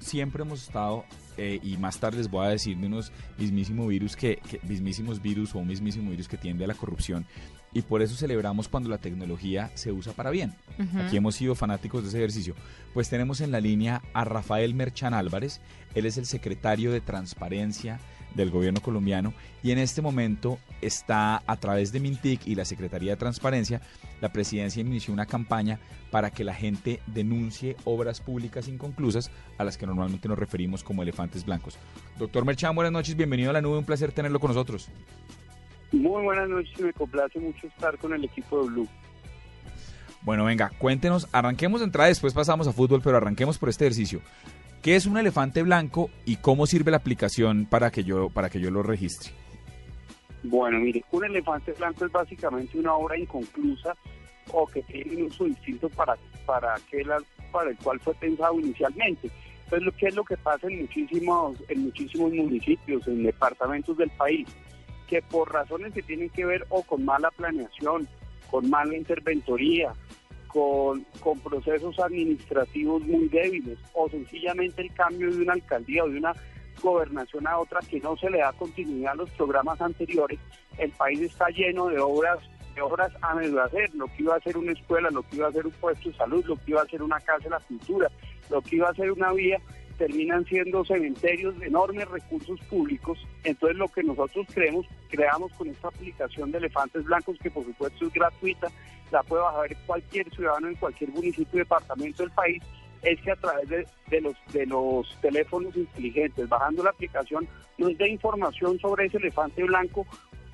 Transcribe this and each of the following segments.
siempre hemos estado, eh, y más tarde les voy a decir de unos mismísimos virus que, mismísimos virus o un mismísimo virus que tiende a la corrupción. Y por eso celebramos cuando la tecnología se usa para bien. Aquí hemos sido fanáticos de ese ejercicio. Pues tenemos en la línea a Rafael Merchan Álvarez. Él es el secretario de Transparencia del gobierno colombiano y en este momento está a través de Mintic y la Secretaría de Transparencia, la presidencia inició una campaña para que la gente denuncie obras públicas inconclusas a las que normalmente nos referimos como elefantes blancos. Doctor Merchan, buenas noches, bienvenido a la nube, un placer tenerlo con nosotros. Muy buenas noches, me complace mucho estar con el equipo de Blue. Bueno, venga, cuéntenos, arranquemos de entrada, después pasamos a fútbol, pero arranquemos por este ejercicio. ¿Qué es un elefante blanco y cómo sirve la aplicación para que yo, para que yo lo registre? Bueno, mire, un elefante blanco es básicamente una obra inconclusa o que tiene un uso distinto para, para, aquel, para el cual fue pensado inicialmente. Entonces, lo que es lo que pasa en muchísimos, en muchísimos municipios, en departamentos del país, que por razones que tienen que ver o con mala planeación, con mala interventoría, con, con procesos administrativos muy débiles o sencillamente el cambio de una alcaldía o de una gobernación a otra que no se le da continuidad a los programas anteriores, el país está lleno de obras de obras a medio hacer, lo que iba a ser una escuela, lo que iba a ser un puesto de salud, lo que iba a ser una casa de la cultura, lo que iba a ser una vía, terminan siendo cementerios de enormes recursos públicos. Entonces lo que nosotros creemos, creamos con esta aplicación de elefantes blancos, que por supuesto es gratuita, la puede bajar cualquier ciudadano en cualquier municipio departamento del país, es que a través de, los, de los teléfonos inteligentes, bajando la aplicación, nos dé información sobre ese elefante blanco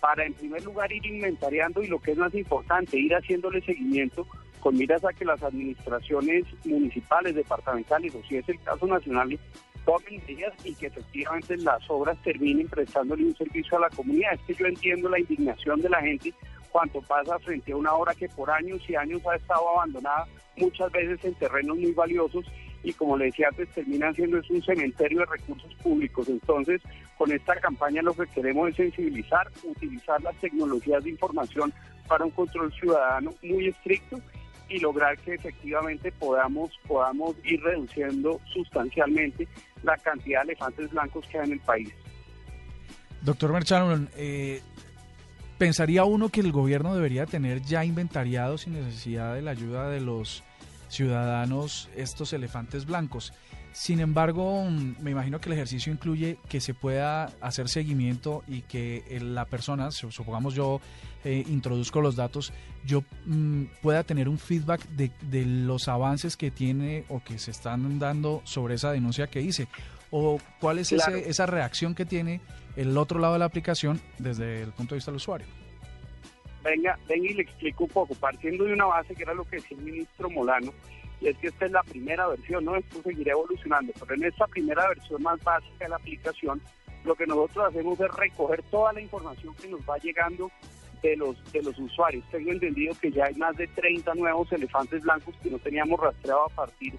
para en primer lugar ir inventariando y lo que es más importante, ir haciéndole seguimiento con miras a que las administraciones municipales, departamentales o si es el caso nacional tomen medidas y que efectivamente las obras terminen prestándole un servicio a la comunidad. Es que yo entiendo la indignación de la gente cuando pasa frente a una obra que por años y años ha estado abandonada, muchas veces en terrenos muy valiosos y como le decía antes, termina siendo un cementerio de recursos públicos. Entonces, con esta campaña lo que queremos es sensibilizar, utilizar las tecnologías de información para un control ciudadano muy estricto y lograr que efectivamente podamos, podamos ir reduciendo sustancialmente la cantidad de elefantes blancos que hay en el país. Doctor Merchan, eh, pensaría uno que el gobierno debería tener ya inventariado sin necesidad de la ayuda de los ciudadanos estos elefantes blancos. Sin embargo, mm, me imagino que el ejercicio incluye que se pueda hacer seguimiento y que la persona, supongamos yo eh, introduzco los datos, yo mm, pueda tener un feedback de, los avances que tiene o que se están dando sobre esa denuncia que hice. O cuál es esa reacción que tiene el otro lado de la aplicación desde el punto de vista del usuario. Venga, venga y le explico un poco, partiendo de una base que era lo que decía el ministro Molano, y es que esta es la primera versión, ¿no? Esto seguirá evolucionando, pero en esta primera versión más básica de la aplicación, lo que nosotros hacemos es recoger toda la información que nos va llegando de los, de los usuarios. Tengo entendido que ya hay más de 30 nuevos elefantes blancos que no teníamos rastreado a partir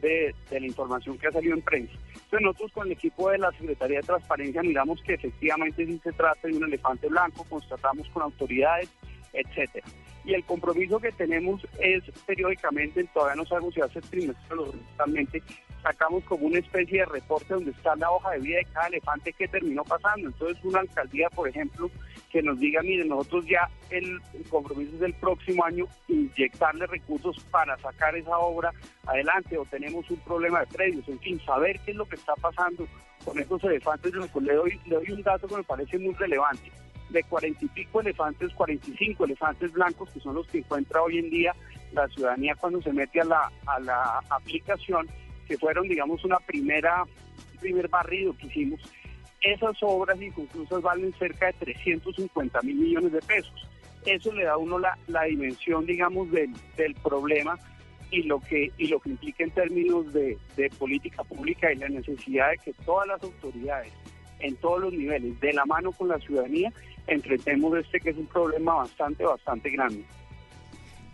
de, de la información que ha salido en prensa. Entonces nosotros con el equipo de la Secretaría de Transparencia miramos que efectivamente sí se trata de un elefante blanco, constatamos con autoridades, etcétera. Y el compromiso que tenemos es periódicamente, todavía no sabemos si hace trimestre o sacamos como una especie de reporte donde está la hoja de vida de cada elefante que terminó pasando. Entonces una alcaldía, por ejemplo, que nos diga, miren, nosotros ya el, compromiso es el próximo año inyectarle recursos para sacar esa obra adelante o tenemos un problema de predios, en fin, saber qué es lo que está pasando con estos elefantes. Le doy, le doy un dato que me parece muy relevante. De cuarenta y pico elefantes, 45 elefantes blancos, que son los que encuentra hoy en día la ciudadanía cuando se mete a la, a la aplicación, que fueron, digamos, una primera, primer barrido que hicimos esas obras inconclusas valen cerca de 350 mil millones de pesos. Eso le da a uno la, dimensión, digamos, del, del, problema y lo que y lo que implica en términos de, de política pública y la necesidad de que todas las autoridades en todos los niveles, de la mano con la ciudadanía, enfrentemos este que es un problema bastante, bastante grande.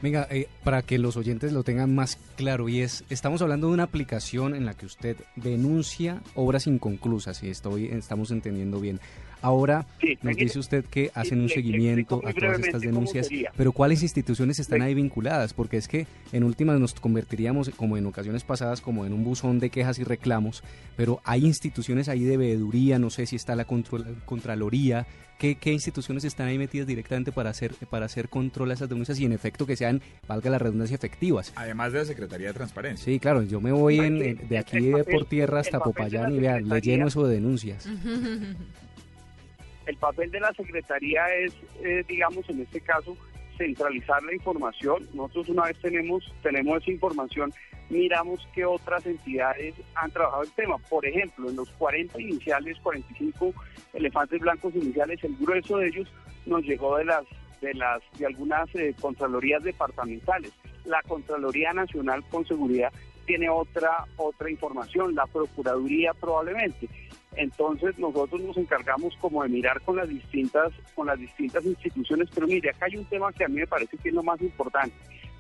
Venga, eh, para que los oyentes lo tengan más claro, y es, estamos hablando de una aplicación en la que usted denuncia obras inconclusas, y estoy, estamos entendiendo bien. Ahora nos dice usted que hacen un seguimiento a todas estas denuncias, pero ¿cuáles instituciones están ahí vinculadas? Porque es que en últimas nos convertiríamos, como en ocasiones pasadas, como en un buzón de quejas y reclamos, pero hay instituciones ahí de veeduría, no sé si está la Contraloría, ¿qué, instituciones están ahí metidas directamente para hacer, para hacer control a esas denuncias y en efecto que sean, valga la redundancia, efectivas? Además de la Secretaría de Transparencia. Sí, claro, yo me voy en, de aquí por tierra hasta Popayán y vean, le lleno eso de denuncias. El papel de la Secretaría es, eh, digamos, en este caso, centralizar la información. Nosotros una vez tenemos, tenemos esa información, miramos qué otras entidades han trabajado el tema. Por ejemplo, en los 40 iniciales, 45 elefantes blancos iniciales, el grueso de ellos nos llegó de las de las de algunas eh, contralorías departamentales. La Contraloría Nacional con seguridad tiene otra otra información, la Procuraduría probablemente. Entonces nosotros nos encargamos como de mirar con las distintas, con las distintas instituciones, pero mire, acá hay un tema que a mí me parece que es lo más importante.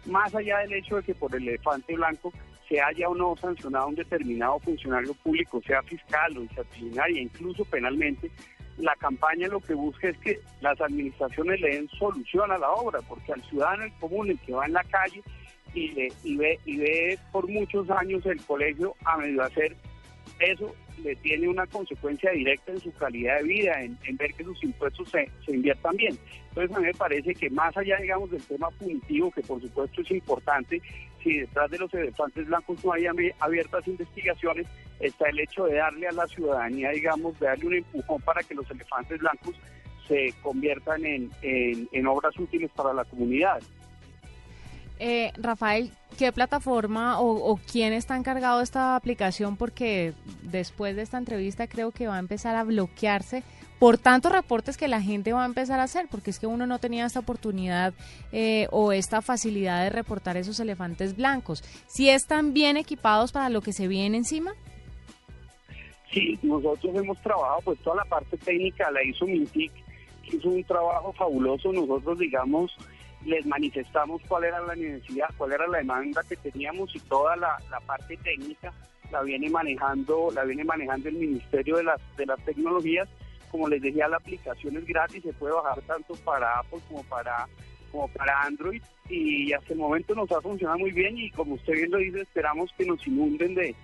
Más allá del hecho de que por el elefante blanco se haya o no sancionado un determinado funcionario público, sea fiscal o disciplinaria, incluso penalmente, la campaña lo que busca es que las administraciones le den solución a la obra, porque al ciudadano el común, el que va en la calle y, y, ve, y ve por muchos años el colegio a medio hacer eso le tiene una consecuencia directa en su calidad de vida, en, ver que sus impuestos se, inviertan bien. Entonces a mí me parece que más allá, digamos, del tema punitivo, que por supuesto es importante, si detrás de los elefantes blancos no hay abiertas investigaciones, está el hecho de darle a la ciudadanía, digamos, de darle un empujón para que los elefantes blancos se conviertan en, en obras útiles para la comunidad. Eh, Rafael, ¿qué plataforma o, quién está encargado de esta aplicación? Porque después de esta entrevista creo que va a empezar a bloquearse por tantos reportes que la gente va a empezar a hacer, porque es que uno no tenía esta oportunidad eh, o esta facilidad de reportar esos elefantes blancos. ¿Si están bien equipados para lo que se viene encima? Sí, nosotros hemos trabajado, pues toda la parte técnica la hizo Mintic, hizo un trabajo fabuloso. Nosotros, digamos, les manifestamos cuál era la necesidad, cuál era la demanda que teníamos y toda la, parte técnica la viene manejando, la viene manejando el Ministerio de las, de las Tecnologías. Como les decía, la aplicación es gratis, se puede bajar tanto para Apple como para como para Android y hasta el momento nos ha funcionado muy bien y como usted bien lo dice, esperamos que nos inunden de,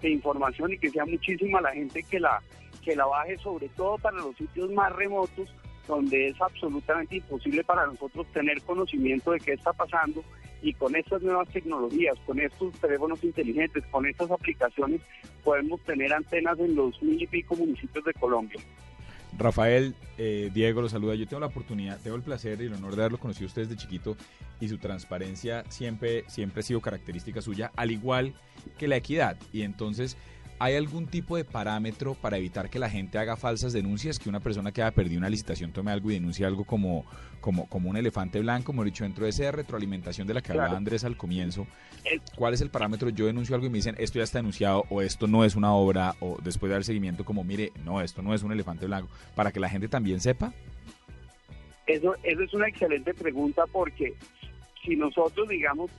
de información y que sea muchísima la gente que la que la baje, sobre todo para los sitios más remotos donde es absolutamente imposible para nosotros tener conocimiento de qué está pasando y con estas nuevas tecnologías, con estos teléfonos inteligentes, con estas aplicaciones, podemos tener antenas en los mil y pico municipios de Colombia. Rafael, eh, Diego, lo saluda. Yo tengo la oportunidad, tengo el placer y el honor de haberlo conocido a usted desde chiquito y su transparencia siempre, siempre ha sido característica suya, al igual que la equidad. Y entonces, ¿Hay algún tipo de parámetro para evitar que la gente haga falsas denuncias? Que una persona que haya perdido una licitación tome algo y denuncie algo como, como, como un elefante blanco, como he dicho, dentro de esa retroalimentación de la que hablaba Andrés al comienzo. ¿Cuál es el parámetro? Yo denuncio algo y me dicen, esto ya está denunciado, o esto no es una obra, o después de dar seguimiento, como, mire, no, esto no es un elefante blanco, para que la gente también sepa. Eso, eso es una excelente pregunta porque si nosotros, digamos,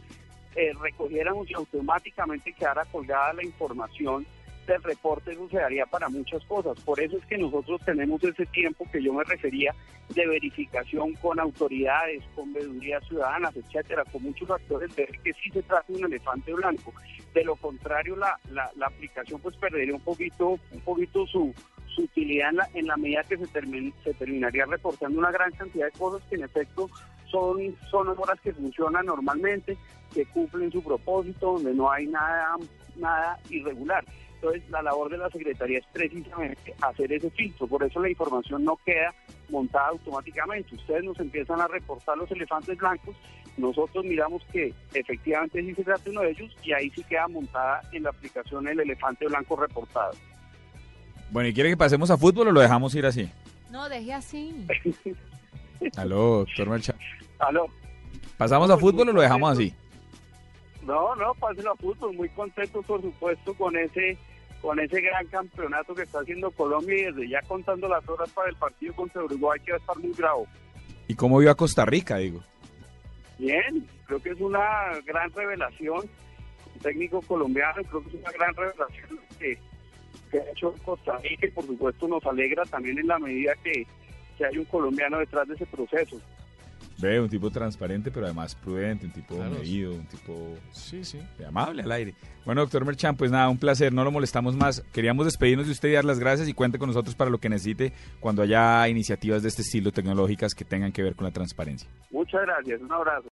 eh, recogiéramos y automáticamente quedara colgada la información, del reporte eso para muchas cosas. Por eso es que nosotros tenemos ese tiempo que yo me refería de verificación con autoridades, con veedurías ciudadanas, etcétera, con muchos actores de que sí se trata un elefante blanco. De lo contrario, la, la, aplicación pues perdería un poquito, un poquito su, su utilidad en la, en la medida que se, se terminaría reportando una gran cantidad de cosas que en efecto son, son horas que funcionan normalmente, que cumplen su propósito, donde no hay nada, nada irregular. Entonces, la labor de la Secretaría es precisamente hacer ese filtro. Por eso la información no queda montada automáticamente. Ustedes nos empiezan a reportar los elefantes blancos, nosotros miramos que efectivamente sí se trata uno de ellos y ahí sí queda montada en la aplicación el elefante blanco reportado. Bueno, ¿y quiere que pasemos a fútbol o lo dejamos ir así? No, deje así. Aló, doctor Mercha. Aló. ¿Pasamos a fútbol o lo dejamos así? No, no, pásenlo a fútbol. Muy contentos, por supuesto, con ese con ese gran campeonato que está haciendo Colombia y desde ya contando las horas para el partido contra Uruguay que va a estar muy bravo. ¿Y cómo vio a Costa Rica, digo? Bien, creo que es una gran revelación. Un técnico colombiano, creo que es una gran revelación que que ha hecho Costa Rica y por supuesto nos alegra también en la medida que, que hay un colombiano detrás de ese proceso. Ve, un tipo transparente, pero además prudente, un tipo medido, un tipo sí, sí. amable al aire. Bueno, doctor Merchan, pues nada, un placer, no lo molestamos más. Queríamos despedirnos de usted y dar las gracias y cuente con nosotros para lo que necesite cuando haya iniciativas de este estilo tecnológicas que tengan que ver con la transparencia. Muchas gracias, un abrazo.